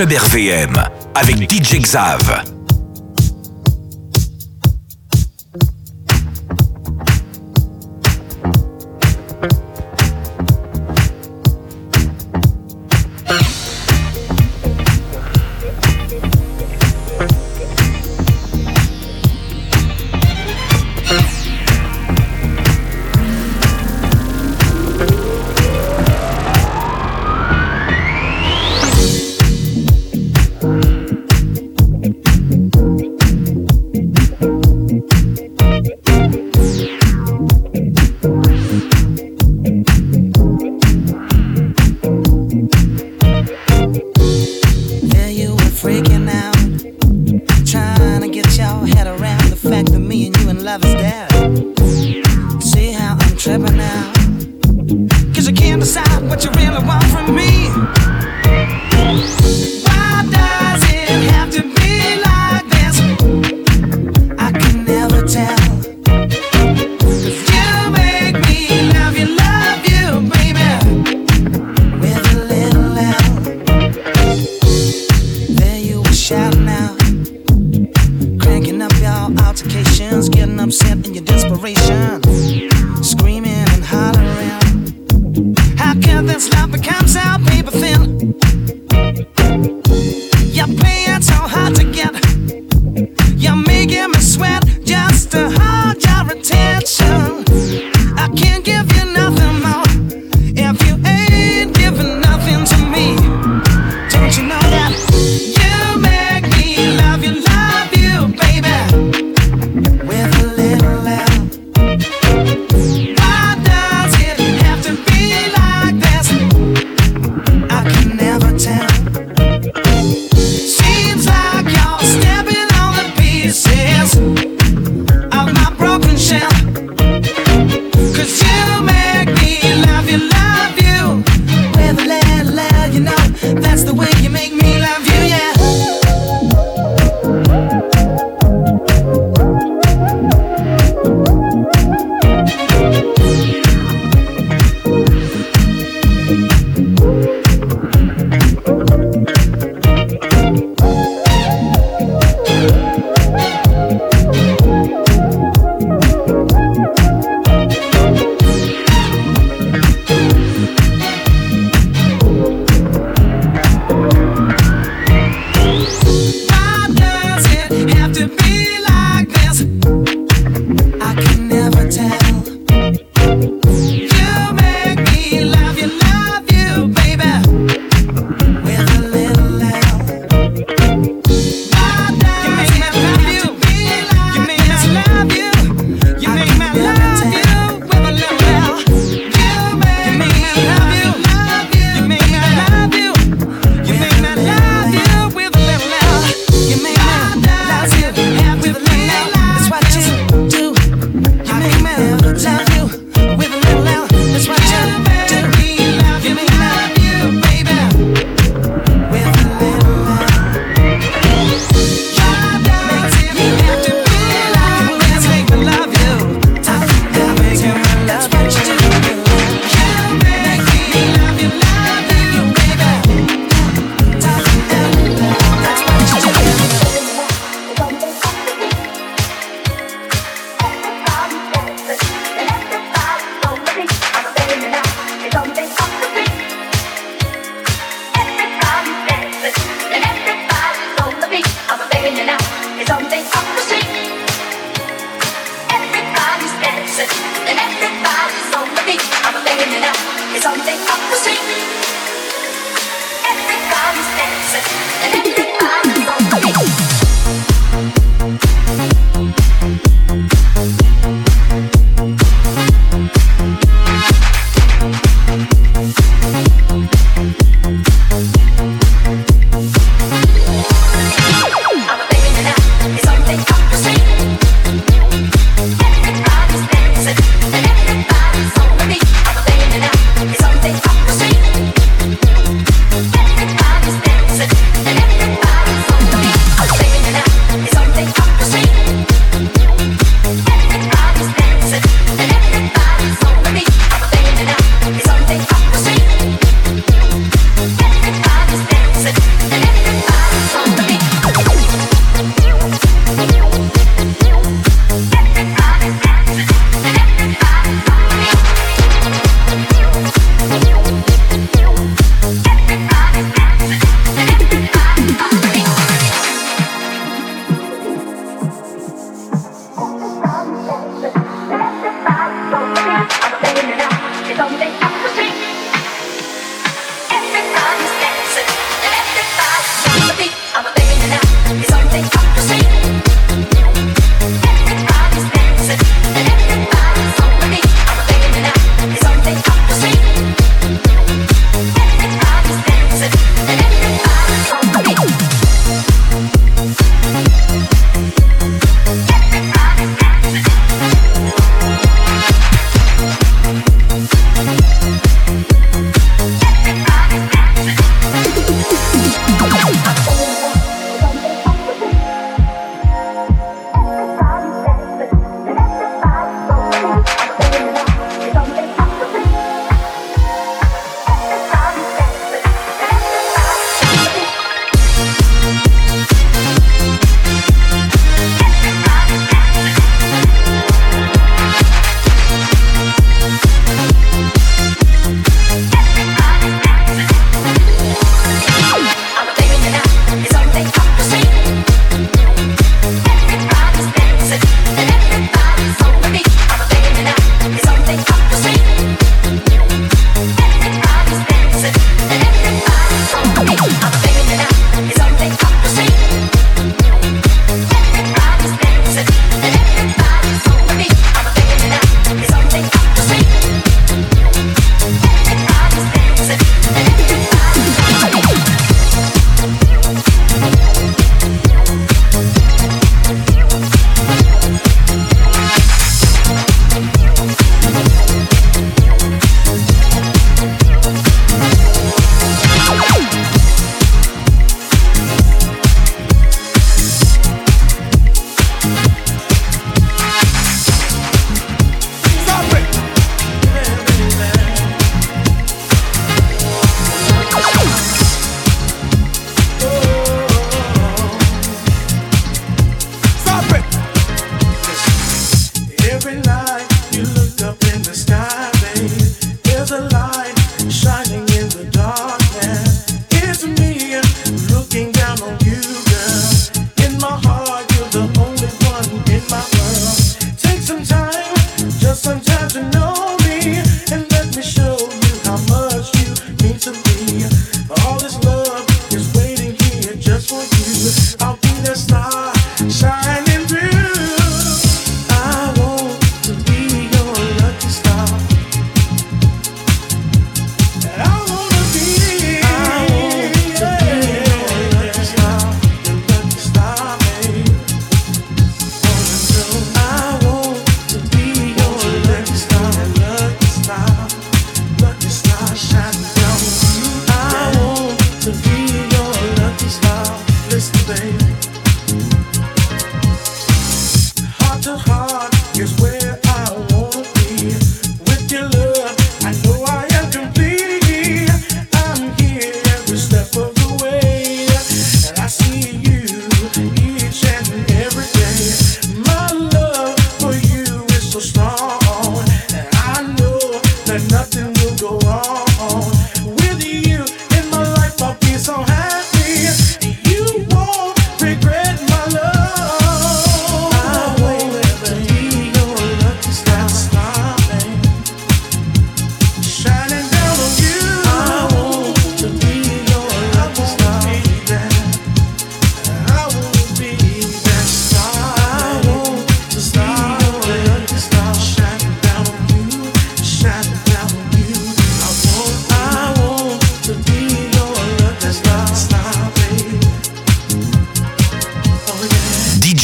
Club RVM avec DJ Xav.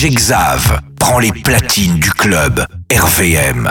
J'exave prend les platines du club RVM.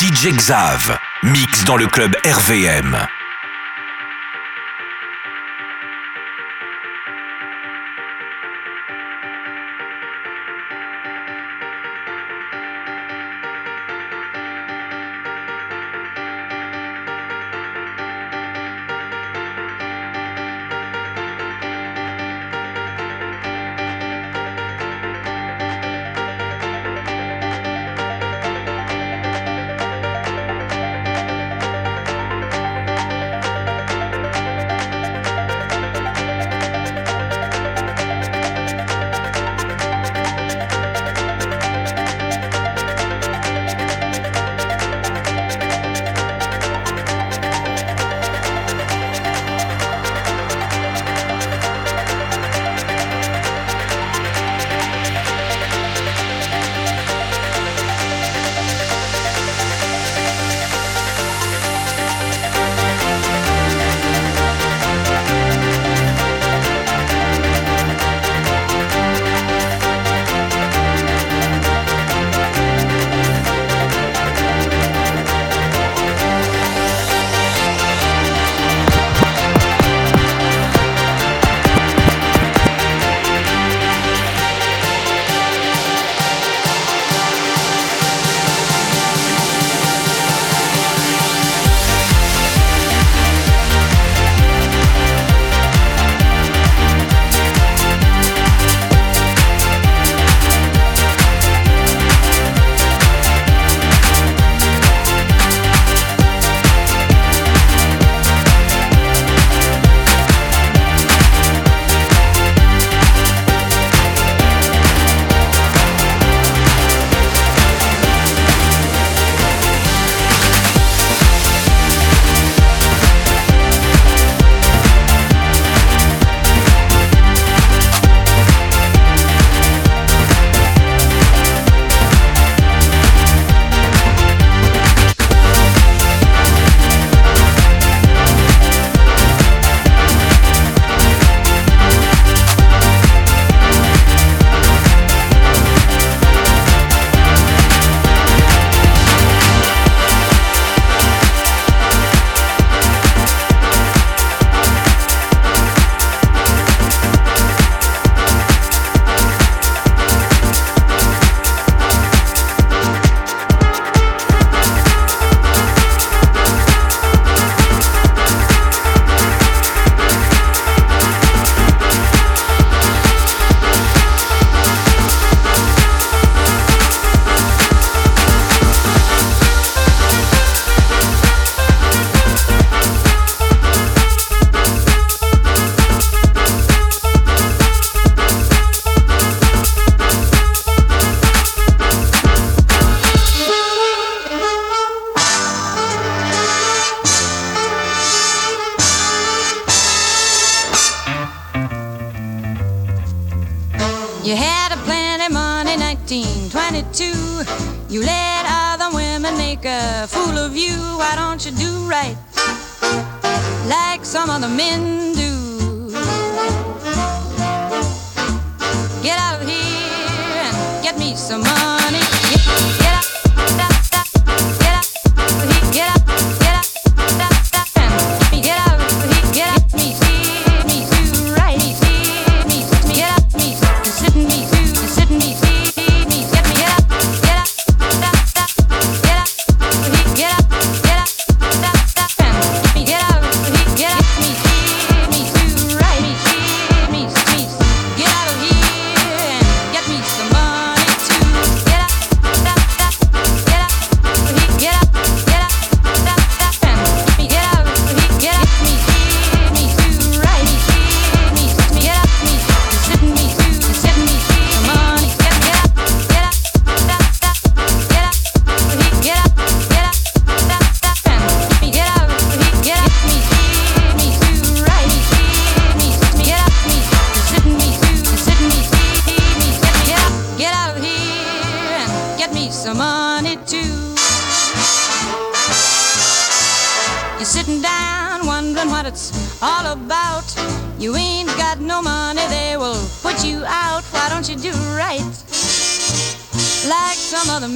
DJ Xav, mix dans le club RVM.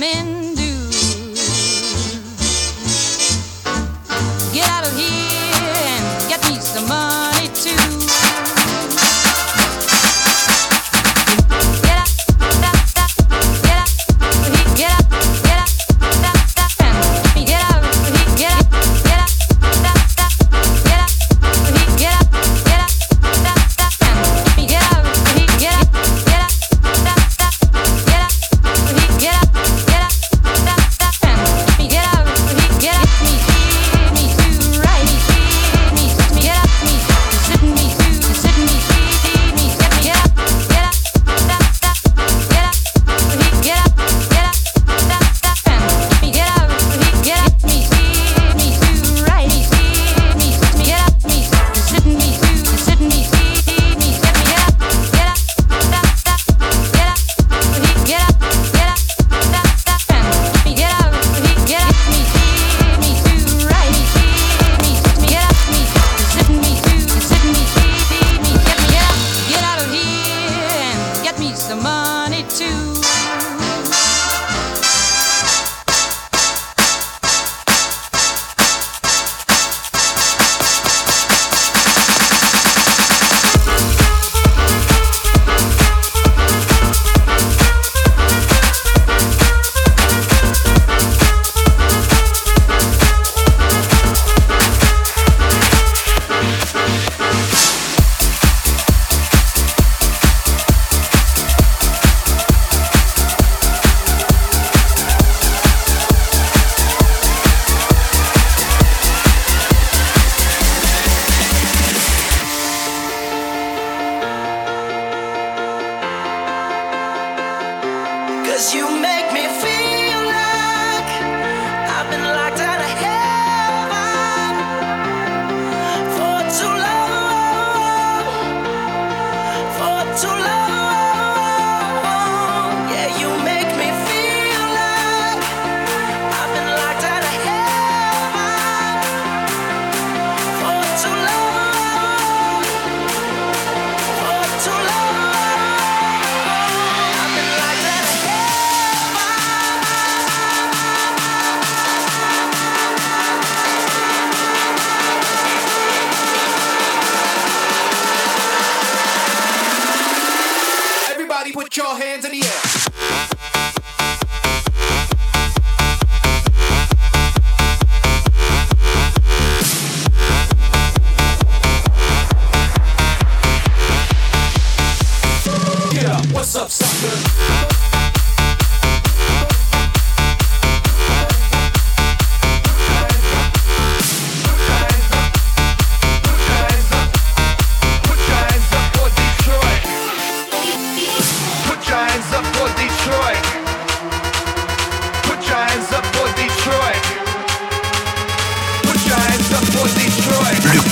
Right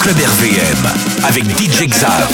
Club RVM avec DJ Xav.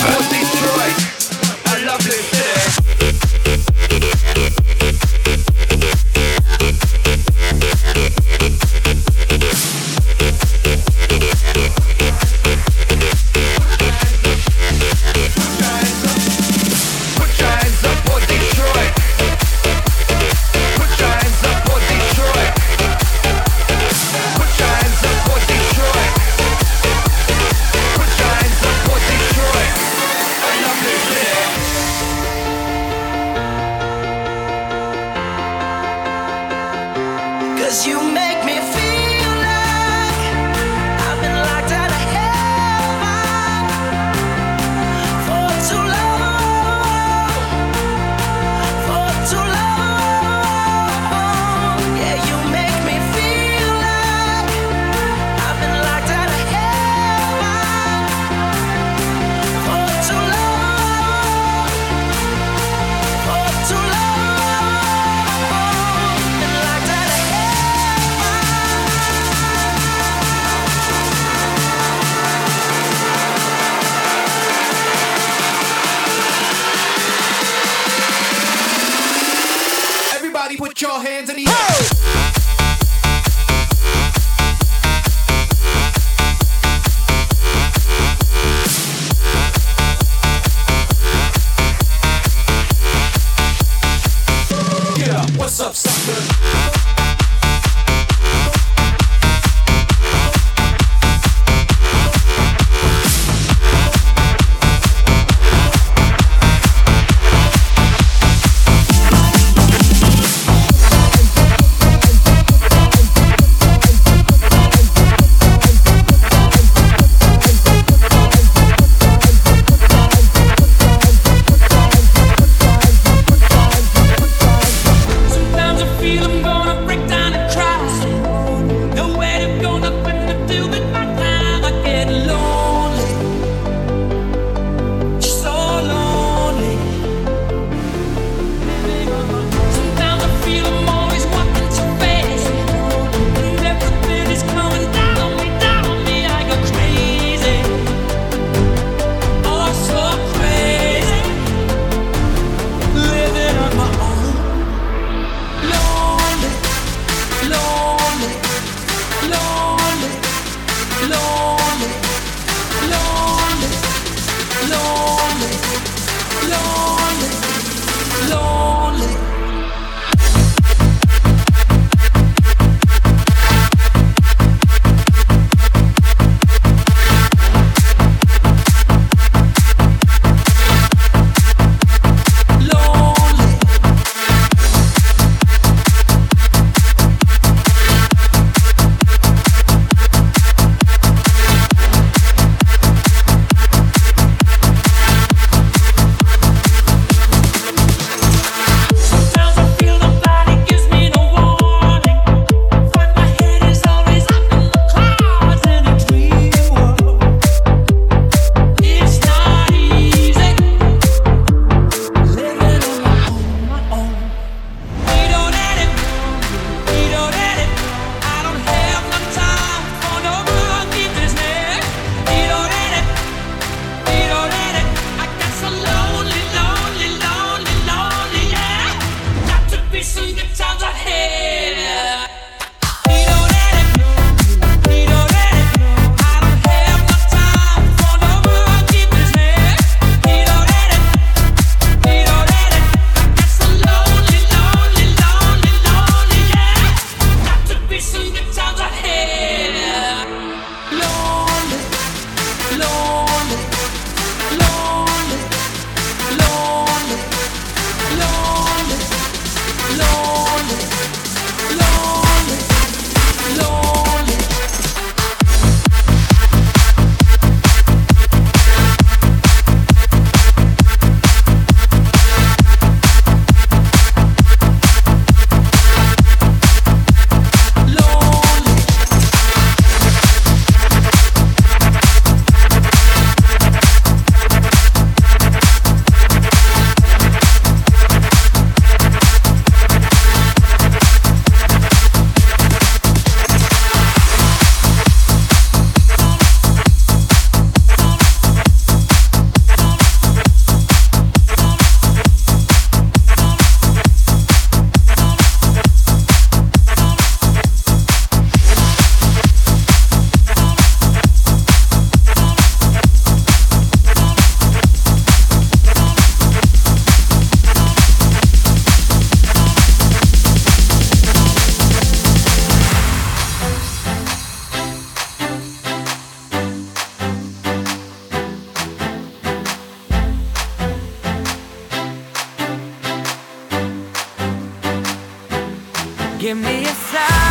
Give me a sign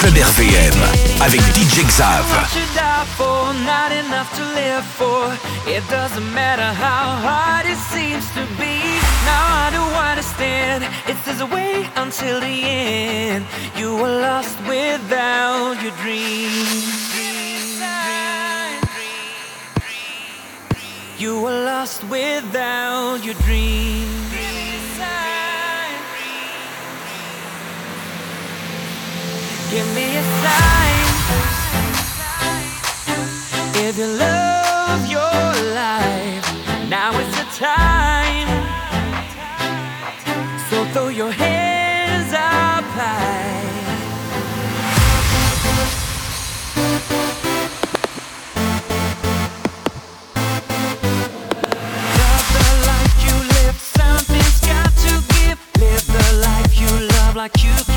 Club RVM avec. DJ Xav. It doesn't matter how hard it seems to be. Now I do understand. It's there's a way until the end. You were lost without your dream. You were lost without your dream. Give me a sign if you love your life. Now is the time. So throw your hands up high. Life you live. Something's got to give. Live the life you love the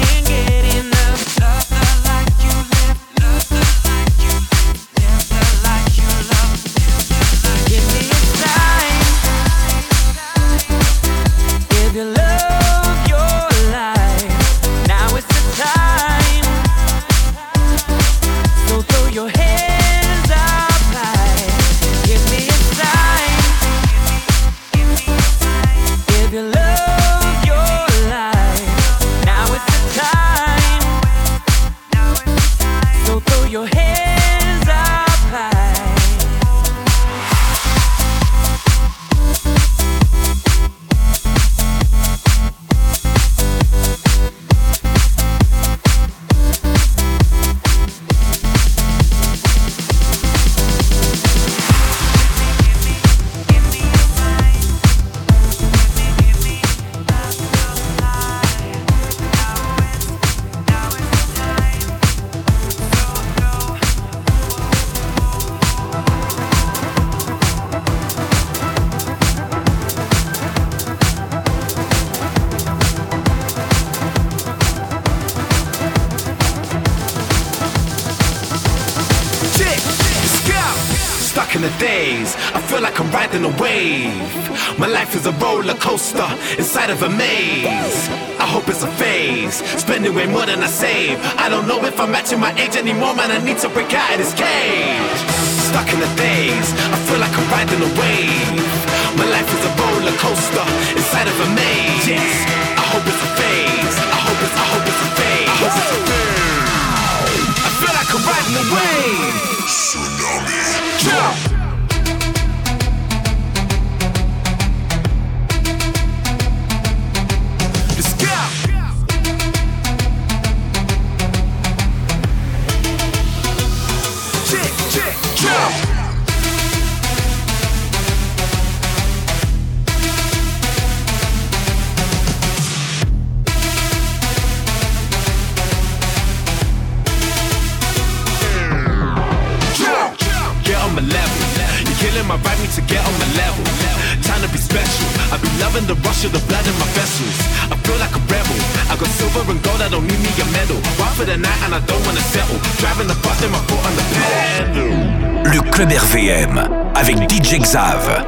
inside of a maze. I hope it's a phase. Spending way more than I save. I don't know if I'm matching my age anymore, man. I need to break out of this cage. Stuck in the days. I feel like I'm riding a wave. My life is a roller coaster inside of a maze. Yes. I hope it's a phase. I hope it's. I hope it's a phase. I hope it's a phase. I feel like I'm riding a wave. Tsunami. The Club RVM avec DJ Xav.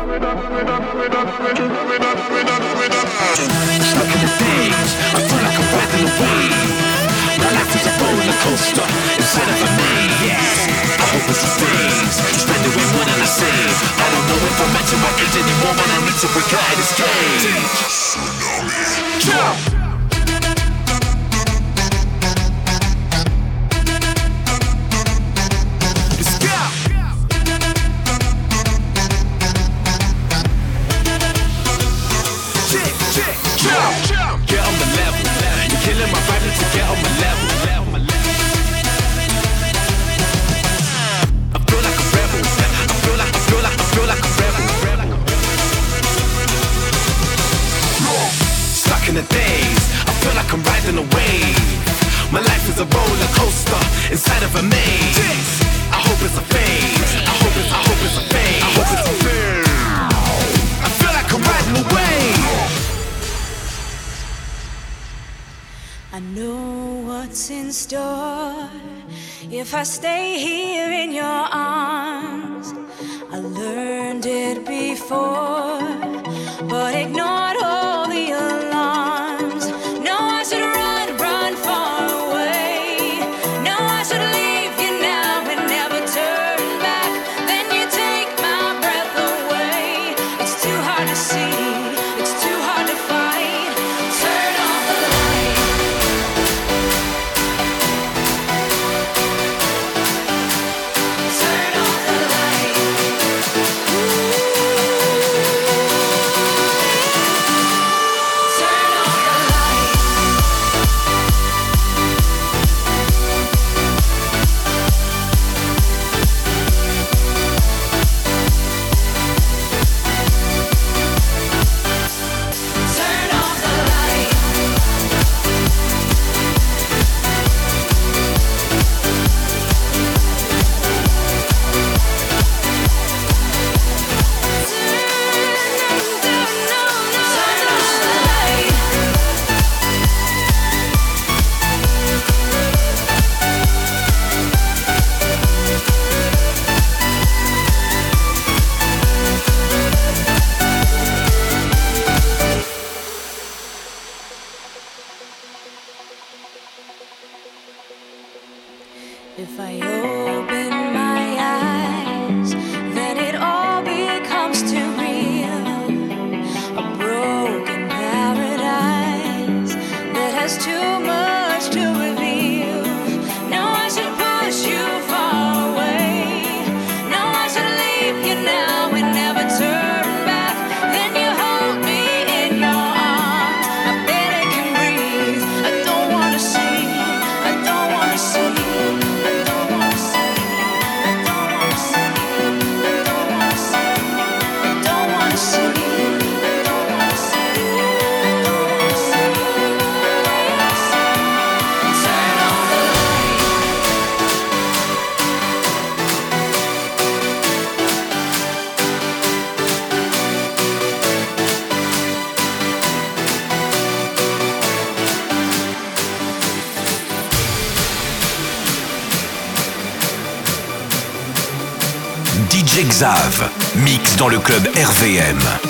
dans le club RVM.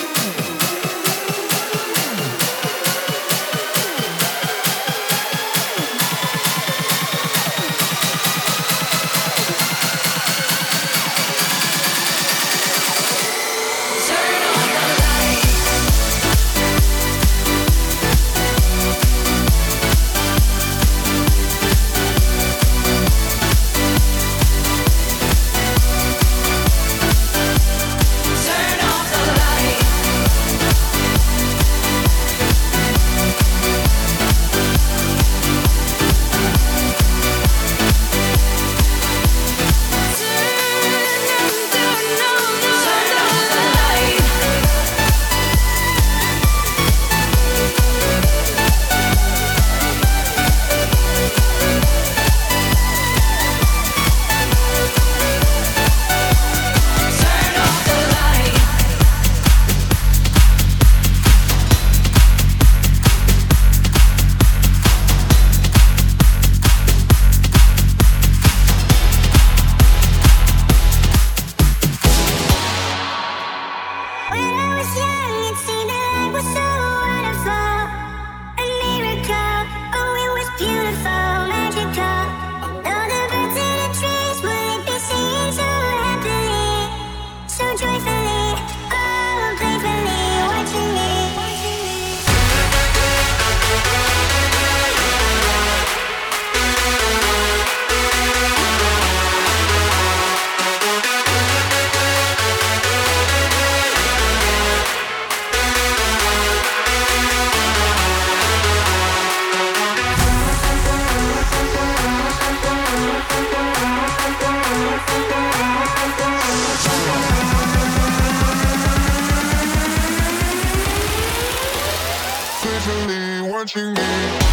Watching me.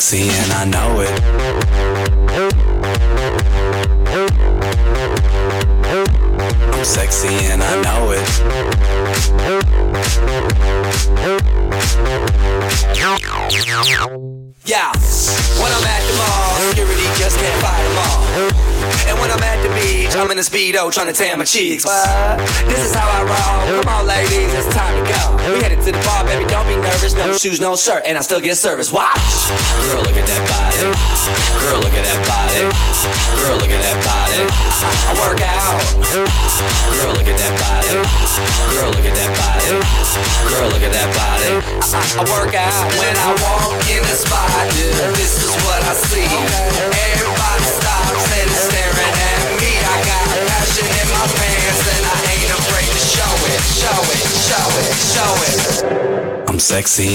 Sexy and I know it. I'm sexy and I know it. Yeah, when I'm at the mall, security just can't fight them all. And when I'm at the beach, I'm in a speedo trying to tan my cheeks. But this is how I shoes, no shirt, and I still get service. Watch. Girl, look at that body. Girl, look at that body. Girl, look at that body. I work out. Girl, look at that body. Girl, look at that body. Girl, look at that body. I, I work out when I walk in the spot. This is what I see. Everybody stops and is staring at me. I got passion in my pants and I ain't afraid to show it, show it, show it, show it. I'm sexy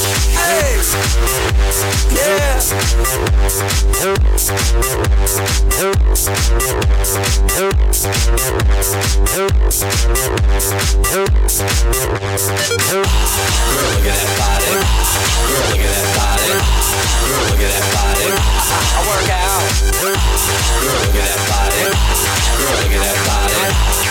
Yeah. Girl, look at that body. Girl, look at that body. Girl, look at that body. I work out. Girl, look at that body. Girl, look at that body.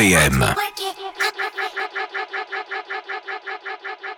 RVM.